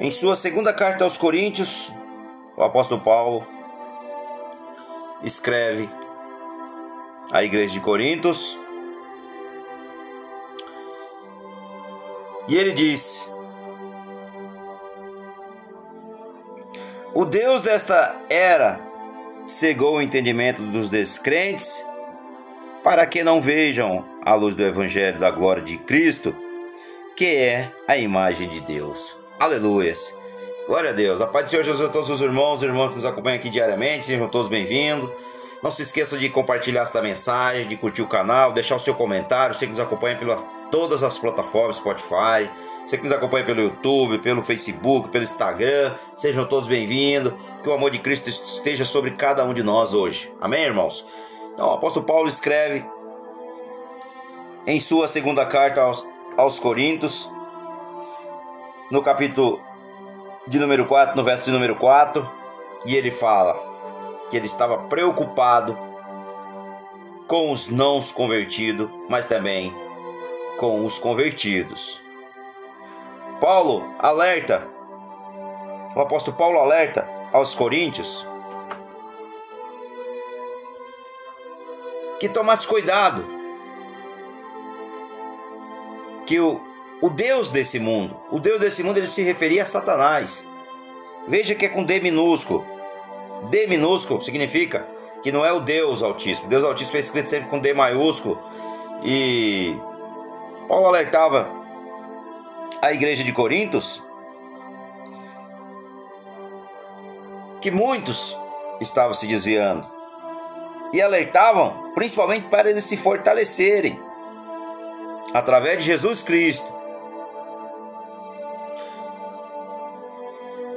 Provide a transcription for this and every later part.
Em sua segunda carta aos Coríntios, o apóstolo Paulo escreve à igreja de Corintos e ele diz: O Deus desta era cegou o entendimento dos descrentes para que não vejam a luz do evangelho da glória de Cristo, que é a imagem de Deus. Aleluias. Glória a Deus. A paz do Senhor Jesus a todos os irmãos e irmãs que nos acompanham aqui diariamente. Sejam todos bem-vindos. Não se esqueça de compartilhar esta mensagem, de curtir o canal, deixar o seu comentário. Você que nos acompanha pelas todas as plataformas, Spotify. Você que nos acompanha pelo YouTube, pelo Facebook, pelo Instagram. Sejam todos bem-vindos. Que o amor de Cristo esteja sobre cada um de nós hoje. Amém, irmãos? Então, o apóstolo Paulo escreve em sua segunda carta aos, aos Coríntios, no capítulo de número 4, no verso de número 4, e ele fala que ele estava preocupado com os não convertidos, mas também com os convertidos. Paulo alerta, o apóstolo Paulo alerta aos coríntios que tomasse cuidado, que o o Deus desse mundo. O Deus desse mundo ele se referia a Satanás. Veja que é com D minúsculo. D minúsculo significa que não é o Deus Altíssimo. Deus Altíssimo é escrito sempre com D maiúsculo. E Paulo alertava a igreja de Corintos que muitos estavam se desviando. E alertavam principalmente para eles se fortalecerem através de Jesus Cristo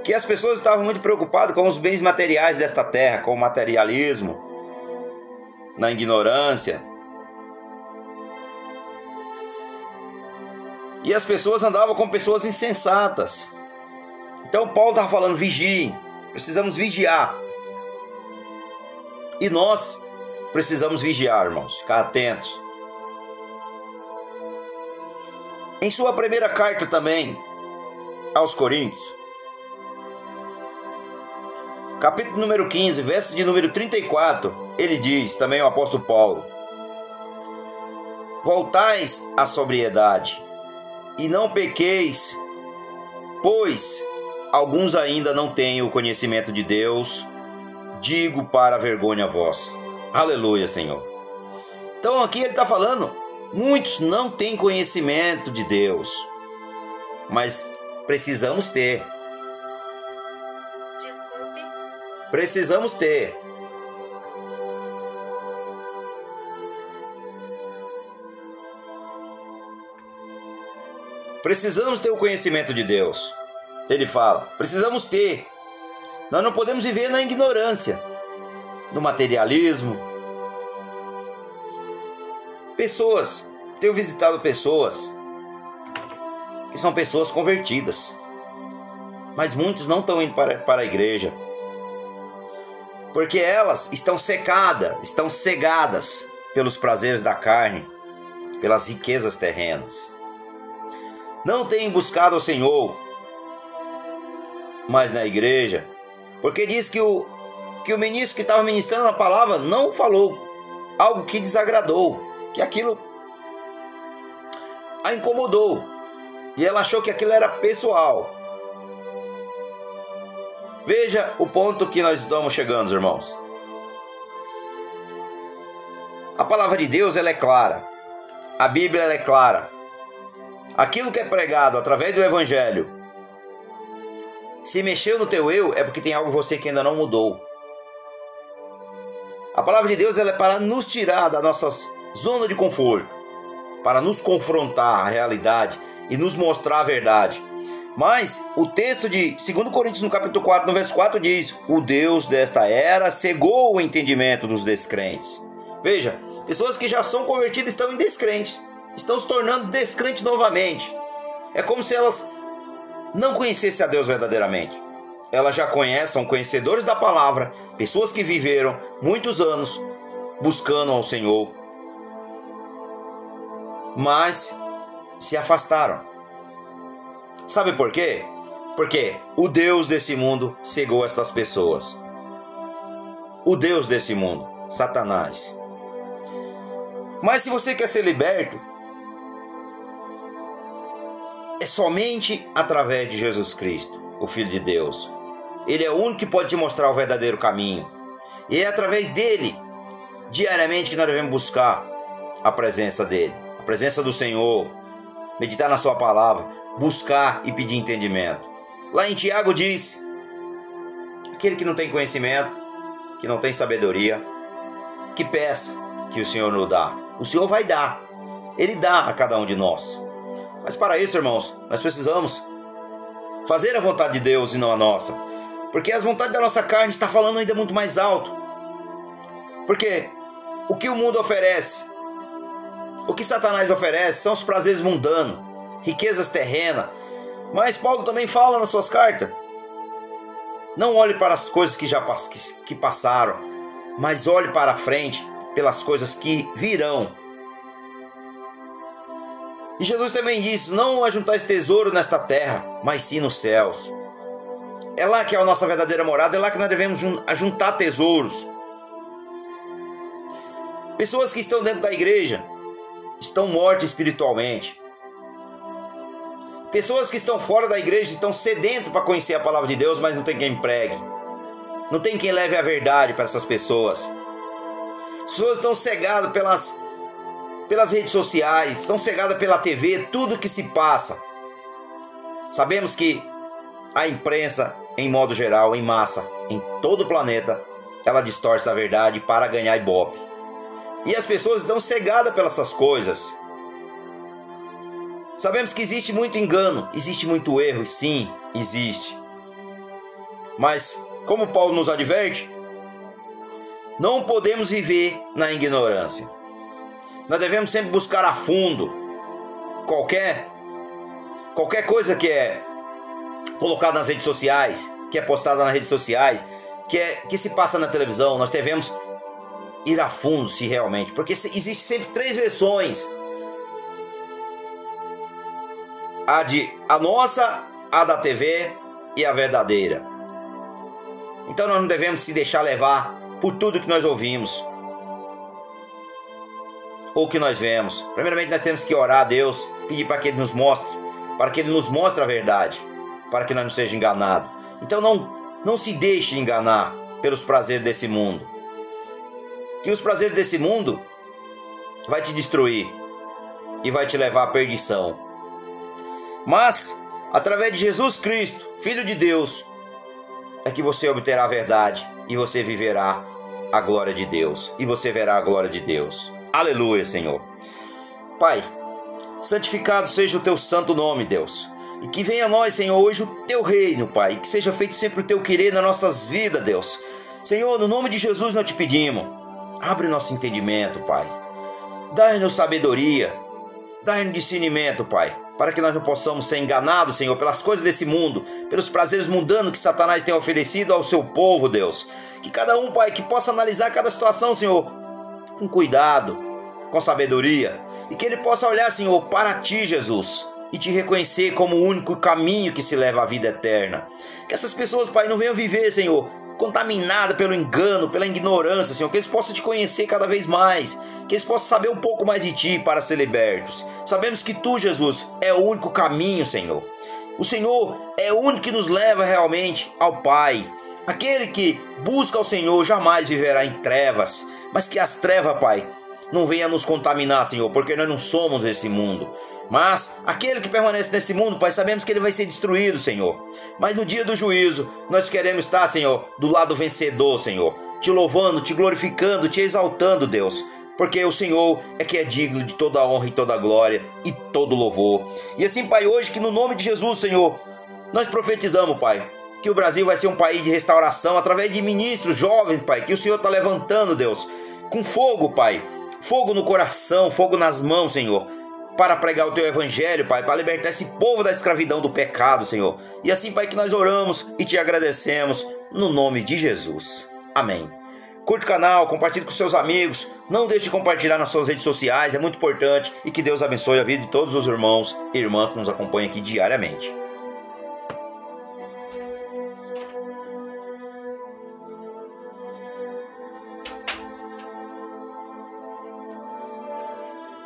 que as pessoas estavam muito preocupadas com os bens materiais desta terra, com o materialismo, na ignorância. E as pessoas andavam com pessoas insensatas. Então Paulo estava falando: vigiem, precisamos vigiar. E nós precisamos vigiar, irmãos, ficar atentos. Em sua primeira carta também aos Coríntios, capítulo número 15, verso de número 34, ele diz, também o apóstolo Paulo: Voltais à sobriedade e não pequeis, pois alguns ainda não têm o conhecimento de Deus, digo para a vergonha vossa. Aleluia, Senhor. Então aqui ele está falando, muitos não têm conhecimento de Deus, mas precisamos ter. Precisamos ter. Precisamos ter o conhecimento de Deus. Ele fala, precisamos ter. Nós não podemos viver na ignorância, no materialismo. Pessoas, tenho visitado pessoas que são pessoas convertidas, mas muitos não estão indo para, para a igreja porque elas estão secadas, estão cegadas pelos prazeres da carne, pelas riquezas terrenas. Não têm buscado o Senhor, mas na igreja, porque diz que o, que o ministro que estava ministrando a palavra não falou algo que desagradou, que aquilo a incomodou, e ela achou que aquilo era pessoal. Veja o ponto que nós estamos chegando, irmãos. A palavra de Deus ela é clara. A Bíblia ela é clara. Aquilo que é pregado através do Evangelho, se mexeu no teu eu, é porque tem algo em você que ainda não mudou. A palavra de Deus ela é para nos tirar da nossa zona de conforto, para nos confrontar a realidade e nos mostrar a verdade. Mas o texto de 2 Coríntios, no capítulo 4, no verso 4, diz: O Deus desta era cegou o entendimento dos descrentes. Veja, pessoas que já são convertidas estão em descrente, estão se tornando descrentes novamente. É como se elas não conhecessem a Deus verdadeiramente. Elas já conhecem, conhecedores da palavra, pessoas que viveram muitos anos buscando ao Senhor, mas se afastaram Sabe por quê? Porque o Deus desse mundo cegou estas pessoas. O Deus desse mundo, Satanás. Mas se você quer ser liberto, é somente através de Jesus Cristo, o Filho de Deus. Ele é o único que pode te mostrar o verdadeiro caminho. E é através dele, diariamente, que nós devemos buscar a presença dele, a presença do Senhor, meditar na Sua palavra, buscar e pedir entendimento. Lá em Tiago diz: aquele que não tem conhecimento, que não tem sabedoria, que peça que o Senhor nos dá. O Senhor vai dar, Ele dá a cada um de nós. Mas para isso, irmãos, nós precisamos fazer a vontade de Deus e não a nossa. Porque as vontades da nossa carne está falando ainda muito mais alto. Porque o que o mundo oferece, o que Satanás oferece são os prazeres mundanos, riquezas terrenas. Mas Paulo também fala nas suas cartas. Não olhe para as coisas que já que, passaram, mas olhe para a frente pelas coisas que virão e Jesus também disse: Não ajuntais tesouro nesta terra, mas sim nos céus. É lá que é a nossa verdadeira morada, é lá que nós devemos ajuntar tesouros. Pessoas que estão dentro da igreja estão mortas espiritualmente. Pessoas que estão fora da igreja estão sedentos para conhecer a palavra de Deus, mas não tem quem pregue. Não tem quem leve a verdade para essas pessoas. As pessoas estão cegadas pelas pelas redes sociais, são cegadas pela TV, tudo que se passa. Sabemos que a imprensa, em modo geral, em massa, em todo o planeta, ela distorce a verdade para ganhar ibope. E as pessoas estão cegadas pelas essas coisas. Sabemos que existe muito engano, existe muito erro, sim, existe. Mas, como Paulo nos adverte, não podemos viver na ignorância. Nós devemos sempre buscar a fundo qualquer qualquer coisa que é colocada nas redes sociais, que é postada nas redes sociais, que é que se passa na televisão, nós devemos ir a fundo se realmente, porque existe sempre três versões. A de a nossa, a da TV e a verdadeira. Então nós não devemos se deixar levar por tudo que nós ouvimos ou que nós vemos. Primeiramente, nós temos que orar a Deus, pedir para que Ele nos mostre, para que Ele nos mostre a verdade, para que nós não seja enganado. Então, não, não se deixe enganar pelos prazeres desse mundo. Que os prazeres desse mundo vai te destruir e vai te levar à perdição. Mas, através de Jesus Cristo, Filho de Deus, é que você obterá a verdade e você viverá a glória de Deus. E você verá a glória de Deus. Aleluia, Senhor. Pai, santificado seja o teu santo nome, Deus. E que venha a nós, Senhor, hoje o teu reino, Pai. E que seja feito sempre o teu querer nas nossas vidas, Deus. Senhor, no nome de Jesus nós te pedimos. Abre nosso entendimento, Pai. Dá-nos sabedoria. Dá-nos discernimento, Pai. Para que nós não possamos ser enganados, Senhor, pelas coisas desse mundo, pelos prazeres mundanos que Satanás tem oferecido ao seu povo, Deus. Que cada um, Pai, que possa analisar cada situação, Senhor, com cuidado, com sabedoria, e que ele possa olhar, Senhor, para ti, Jesus, e te reconhecer como o único caminho que se leva à vida eterna. Que essas pessoas, Pai, não venham viver, Senhor, contaminada pelo engano, pela ignorância, Senhor, que eles possam te conhecer cada vez mais, que eles possam saber um pouco mais de ti para ser libertos. Sabemos que tu, Jesus, é o único caminho, Senhor. O Senhor é o único que nos leva realmente ao Pai. Aquele que busca o Senhor jamais viverá em trevas, mas que as trevas, Pai, não venha nos contaminar, Senhor, porque nós não somos esse mundo. Mas aquele que permanece nesse mundo, Pai, sabemos que ele vai ser destruído, Senhor. Mas no dia do juízo, nós queremos estar, Senhor, do lado vencedor, Senhor, te louvando, te glorificando, te exaltando, Deus. Porque o Senhor é que é digno de toda honra e toda glória e todo louvor. E assim, Pai, hoje que no nome de Jesus, Senhor, nós profetizamos, Pai, que o Brasil vai ser um país de restauração através de ministros jovens, Pai, que o Senhor está levantando, Deus, com fogo, Pai fogo no coração, fogo nas mãos, Senhor, para pregar o teu evangelho, Pai, para libertar esse povo da escravidão do pecado, Senhor. E assim, Pai, que nós oramos e te agradecemos no nome de Jesus. Amém. Curte o canal, compartilhe com seus amigos, não deixe de compartilhar nas suas redes sociais, é muito importante e que Deus abençoe a vida de todos os irmãos e irmãs que nos acompanham aqui diariamente.